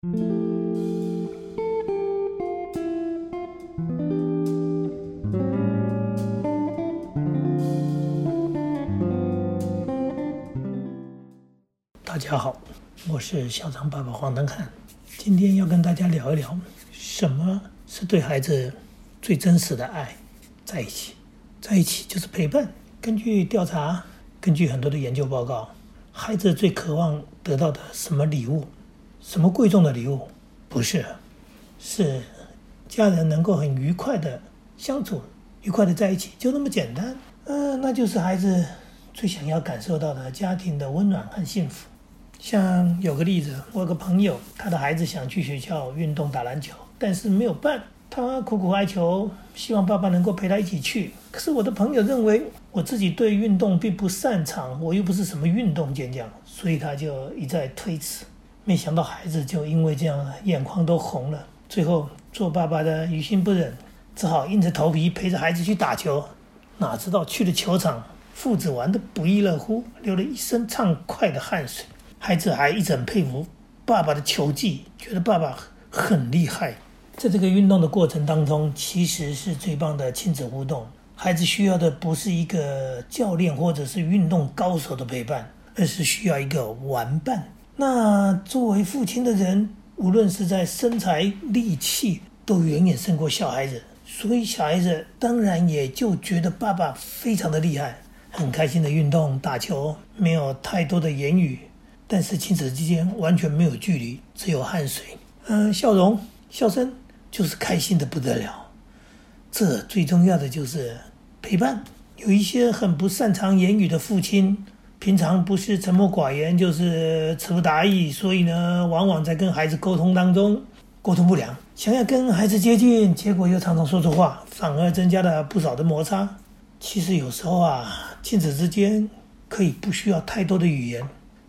大家好，我是校长爸爸黄登汉，今天要跟大家聊一聊什么是对孩子最真实的爱，在一起，在一起就是陪伴。根据调查，根据很多的研究报告，孩子最渴望得到的什么礼物，什么贵重的礼物，不是，是家人能够很愉快的相处，愉快的在一起，就那么简单。嗯、那就是孩子最想要感受到的家庭的温暖和幸福。像有个例子，我有个朋友，他的孩子想去学校运动打篮球，但是没有办，他苦苦哀求，希望爸爸能够陪他一起去。可是我的朋友认为我自己对运动并不擅长，我又不是什么运动健将，所以他就一再推辞。没想到孩子就因为这样眼眶都红了，最后做爸爸的于心不忍，只好硬着头皮陪着孩子去打球。哪知道去了球场，父子玩得不亦乐乎，流了一身畅快的汗水。孩子还一直佩服爸爸的球技，觉得爸爸很厉害。在这个运动的过程当中，其实是最棒的亲子互动。孩子需要的不是一个教练或者是运动高手的陪伴，而是需要一个玩伴。那作为父亲的人，无论是在身材、力气，都远远胜过小孩子，所以小孩子当然也就觉得爸爸非常的厉害，很开心的运动打球，没有太多的言语，但是亲子之间完全没有距离，只有汗水，嗯、笑容、笑声，就是开心的不得了。这最重要的就是陪伴。有一些很不擅长言语的父亲，平常不是沉默寡言，就是词不达意，所以呢，往往在跟孩子沟通当中沟通不良，想要跟孩子接近，结果又常常说错话，反而增加了不少的摩擦。其实有时候啊，亲子之间可以不需要太多的语言，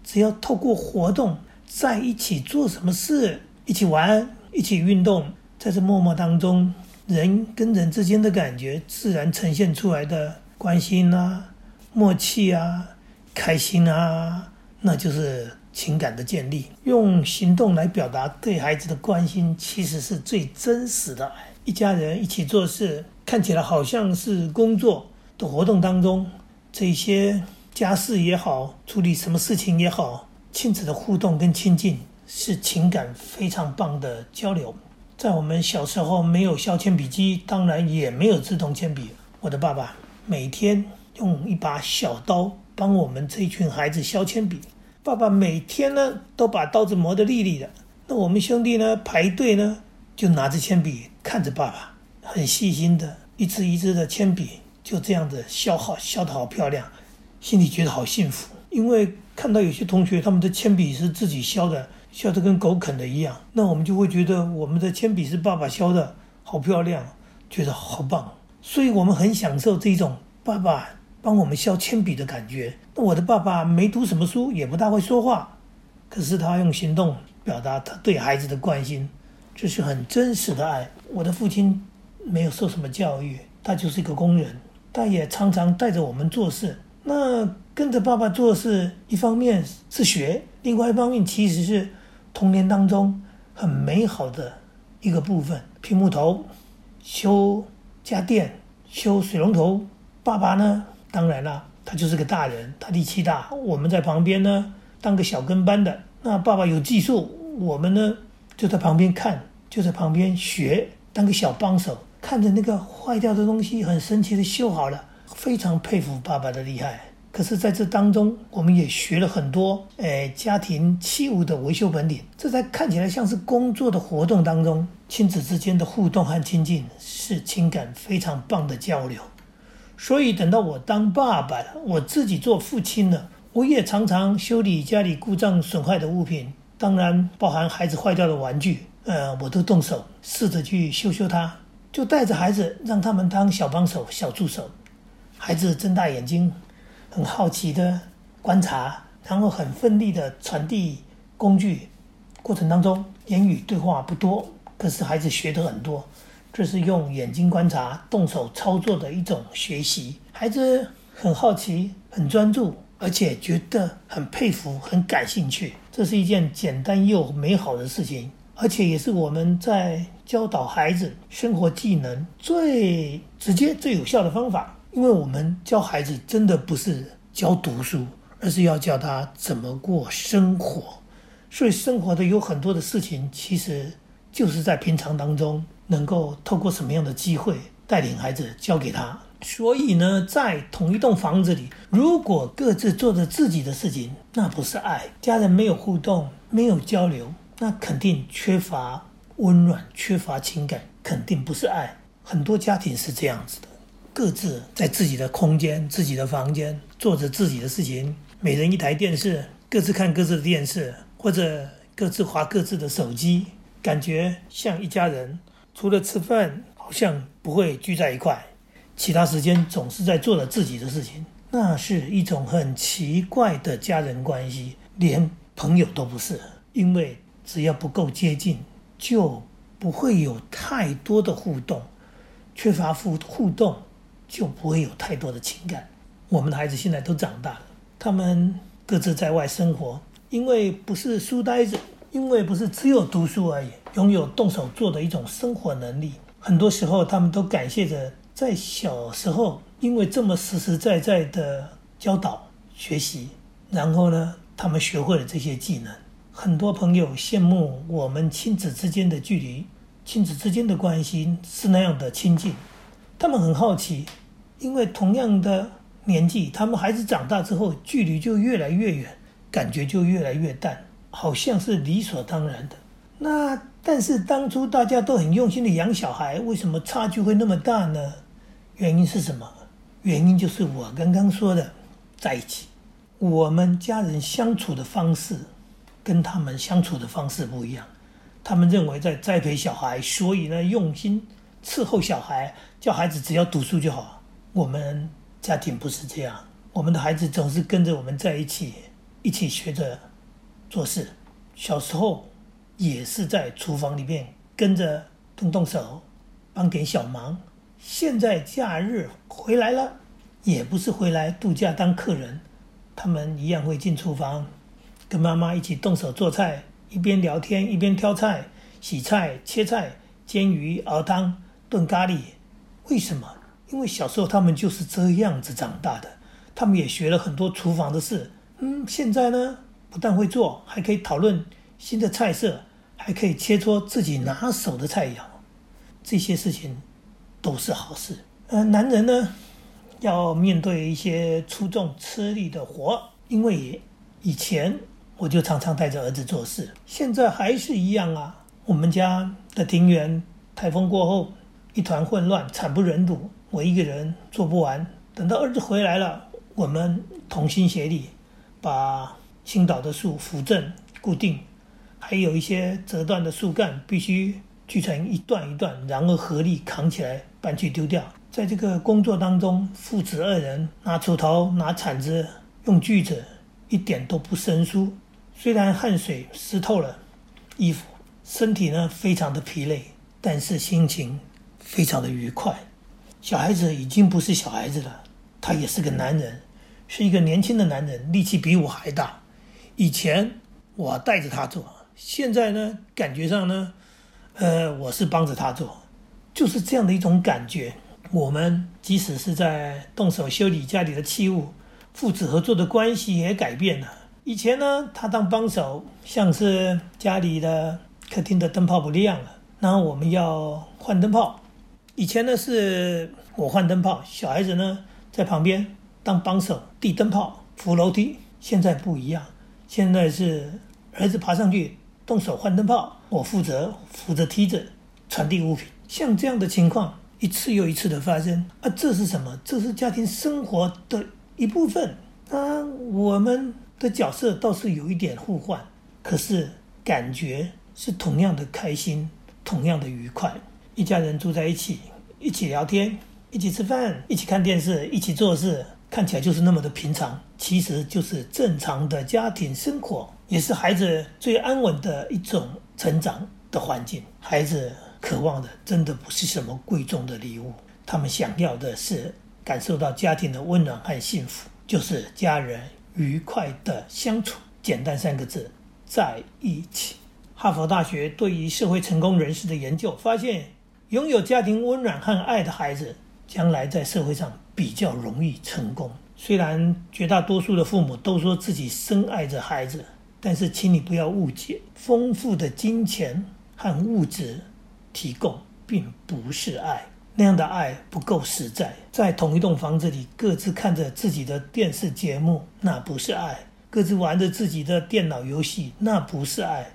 只要透过活动在一起做什么事，一起玩，一起运动，在这默默当中，人跟人之间的感觉自然呈现出来的关心啊、默契啊、开心啊，那就是情感的建立。用行动来表达对孩子的关心，其实是最真实的。一家人一起做事，看起来好像是工作的活动当中，这些家事也好，处理什么事情也好，亲子的互动跟亲近是情感非常棒的交流。在我们小时候没有削铅笔机，当然也没有自动铅笔。我的爸爸每天用一把小刀帮我们这群孩子削铅笔。爸爸每天呢都把刀子磨得利利的。那我们兄弟呢排队呢就拿着铅笔看着爸爸，很细心的一支一支的铅笔就这样子削好，削得好漂亮，心里觉得好幸福。因为看到有些同学他们的铅笔是自己削的，削得跟狗啃的一样，那我们就会觉得我们的铅笔是爸爸削的，好漂亮，觉得好棒。所以我们很享受这种爸爸帮我们削铅笔的感觉。那我的爸爸没读什么书，也不大会说话，可是他用行动表达他对孩子的关心，这是很真实的爱。我的父亲没有受什么教育，他就是一个工人，他也常常带着我们做事。那跟着爸爸做事，一方面是学，另外一方面其实是童年当中很美好的一个部分。拼木头、修家电、修水龙头，爸爸呢，当然啦，他就是个大人，他力气大，我们在旁边呢当个小跟班的。那爸爸有技术，我们呢就在旁边看，就在旁边学，当个小帮手，看着那个坏掉的东西很神奇的修好了，非常佩服爸爸的厉害。可是，在这当中，我们也学了很多，诶，家庭器物的维修本领。这在看起来像是工作的活动当中，亲子之间的互动和亲近，是情感非常棒的交流。所以，等到我当爸爸了，我自己做父亲了，我也常常修理家里故障损坏的物品，当然包含孩子坏掉的玩具，呃，我都动手试着去修修它，就带着孩子让他们当小帮手、小助手。孩子睁大眼睛。很好奇的观察，然后很奋力的传递工具。过程当中，言语对话不多，可是孩子学得很多。这是用眼睛观察、动手操作的一种学习。孩子很好奇、很专注，而且觉得很佩服、很感兴趣。这是一件简单又美好的事情。而且也是我们在教导孩子生活技能最直接、最有效的方法。因为我们教孩子真的不是教读书，而是要教他怎么过生活。所以生活的有很多的事情，其实就是在平常当中，能够透过什么样的机会带领孩子教给他。所以呢，在同一栋房子里，如果各自做着自己的事情，那不是爱。家人没有互动，没有交流，那肯定缺乏温暖，缺乏情感，肯定不是爱。很多家庭是这样子的，各自在自己的空间、自己的房间做着自己的事情，每人一台电视，各自看各自的电视，或者各自划各自的手机，感觉像一家人，除了吃饭，好像不会聚在一块。其他时间总是在做着自己的事情，那是一种很奇怪的家人关系，连朋友都不是。因为只要不够接近，就不会有太多的互动，缺乏互互动，就不会有太多的情感。我们的孩子现在都长大了，他们各自在外生活，因为不是书呆子，因为不是只有读书而已，拥有动手做的一种生活能力。很多时候，他们都感谢着。在小时候，因为这么实实在在的教导学习，然后呢，他们学会了这些技能。很多朋友羡慕我们亲子之间的距离，亲子之间的关系是那样的亲近。他们很好奇，因为同样的年纪，他们孩子长大之后，距离就越来越远，感觉就越来越淡，好像是理所当然的。那但是当初大家都很用心的养小孩，为什么差距会那么大呢？原因是什么？原因就是我刚刚说的，在一起，我们家人相处的方式跟他们相处的方式不一样。他们认为在栽培小孩，所以呢用心伺候小孩，叫孩子只要读书就好。我们家庭不是这样，我们的孩子总是跟着我们在一起，一起学着做事。小时候也是在厨房里面跟着动动手，帮点小忙。现在假日回来了，也不是回来度假当客人，他们一样会进厨房，跟妈妈一起动手做菜，一边聊天一边挑菜、洗菜、切菜、煎鱼、熬汤、炖咖喱。为什么？因为小时候他们就是这样子长大的，他们也学了很多厨房的事。嗯，现在呢，不但会做，还可以讨论新的菜色，还可以切磋自己拿手的菜肴，这些事情。都是好事。呃，男人呢，要面对一些出众吃力的活，因为以前我就常常带着儿子做事，现在还是一样啊。我们家的庭园台风过后一团混乱，惨不忍睹，我一个人做不完。等到儿子回来了，我们同心协力，把倾倒的树扶正固定，还有一些折断的树干必须。锯成一段一段，然后合力扛起来搬去丢掉。在这个工作当中，父子二人拿锄头、拿铲子、用锯子，一点都不生疏。虽然汗水湿透了衣服，身体呢非常的疲累，但是心情非常的愉快。小孩子已经不是小孩子了，他也是个男人，是一个年轻的男人，力气比我还大。以前我带着他做，现在呢，感觉上呢。呃，我是帮着他做，就是这样的一种感觉。我们即使是在动手修理家里的器物，父子合作的关系也改变了。以前呢，他当帮手，像是家里的客厅的灯泡不亮了，然后我们要换灯泡。以前呢是我换灯泡，小孩子呢在旁边当帮手递灯泡、扶楼梯。现在不一样，现在是儿子爬上去。动手换灯泡，我负责扶着梯子传递物品。像这样的情况一次又一次的发生啊，这是什么？这是家庭生活的一部分啊。我们的角色倒是有一点互换，可是感觉是同样的开心，同样的愉快。一家人住在一起，一起聊天，一起吃饭，一起看电视，一起做事，看起来就是那么的平常，其实就是正常的家庭生活。也是孩子最安稳的一种成长的环境。孩子渴望的真的不是什么贵重的礼物，他们想要的是感受到家庭的温暖和幸福，就是家人愉快的相处。简单三个字，在一起。哈佛大学对于社会成功人士的研究发现，拥有家庭温暖和爱的孩子，将来在社会上比较容易成功。虽然绝大多数的父母都说自己深爱着孩子，但是请你不要误解，丰富的金钱和物质提供并不是爱，那样的爱不够实在。在同一栋房子里各自看着自己的电视节目，那不是爱；各自玩着自己的电脑游戏，那不是爱。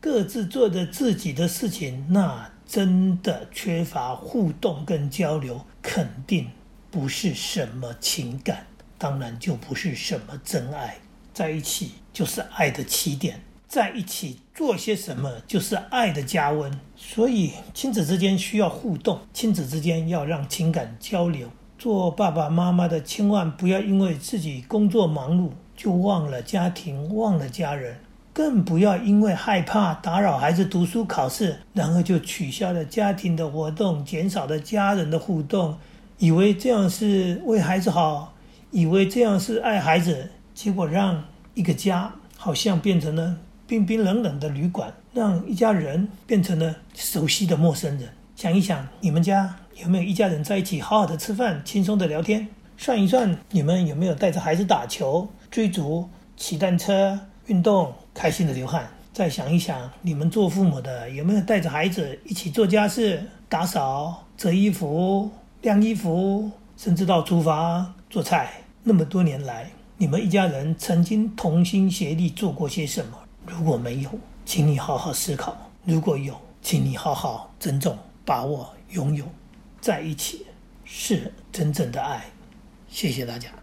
各自做着自己的事情，那真的缺乏互动跟交流，肯定不是什么情感，当然就不是什么真爱。在一起就是爱的起点，在一起做些什么就是爱的加温。所以亲子之间需要互动，亲子之间要让情感交流。做爸爸妈妈的千万不要因为自己工作忙碌就忘了家庭，忘了家人。更不要因为害怕打扰孩子读书考试，然后就取消了家庭的活动，减少了家人的互动，以为这样是为孩子好，以为这样是爱孩子，结果让一个家好像变成了冰冰冷冷的旅馆，让一家人变成了熟悉的陌生人。想一想，你们家有没有一家人在一起好好的吃饭，轻松的聊天？算一算，你们有没有带着孩子打球、追逐、骑单车、运动？开心的流汗。再想一想，你们做父母的有没有带着孩子一起做家事、打扫、折衣服、晾衣服，甚至到厨房做菜？那么多年来，你们一家人曾经同心协力做过些什么？如果没有，请你好好思考；如果有，请你好好珍重、把握、拥有，在一起是真正的爱。谢谢大家。